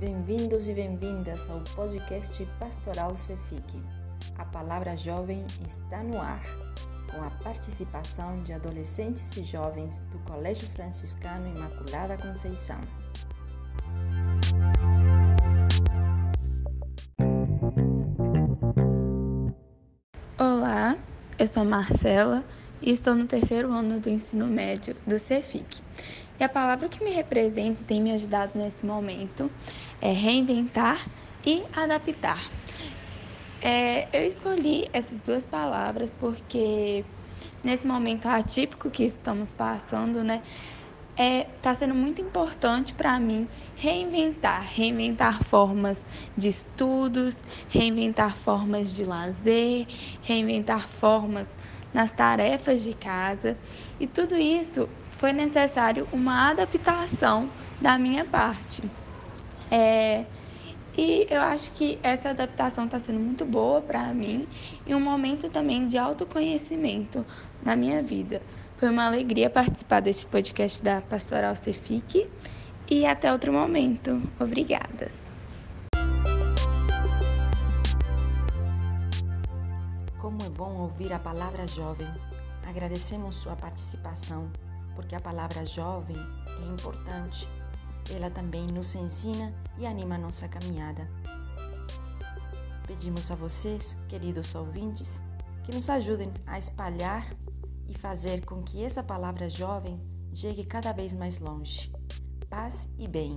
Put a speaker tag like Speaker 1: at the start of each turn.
Speaker 1: Bem-vindos e bem-vindas ao podcast Pastoral Cefique. A palavra jovem está no ar, com a participação de adolescentes e jovens do Colégio Franciscano Imaculada Conceição.
Speaker 2: Olá, eu sou Marcela e estou no terceiro ano do ensino médio do Cefic. E a palavra que me representa e tem me ajudado nesse momento é reinventar e adaptar. É, eu escolhi essas duas palavras porque nesse momento atípico que estamos passando, né, está é, tá sendo muito importante para mim reinventar, reinventar formas de estudos, reinventar formas de lazer, reinventar formas nas tarefas de casa e tudo isso foi necessário uma adaptação da minha parte. É, e eu acho que essa adaptação está sendo muito boa para mim e um momento também de autoconhecimento na minha vida. Foi uma alegria participar deste podcast da Pastoral Cefique e até outro momento. Obrigada.
Speaker 1: Como é bom ouvir a palavra jovem. Agradecemos sua participação, porque a palavra jovem é importante. Ela também nos ensina e anima a nossa caminhada. Pedimos a vocês, queridos ouvintes, que nos ajudem a espalhar e fazer com que essa palavra jovem chegue cada vez mais longe. Paz e bem.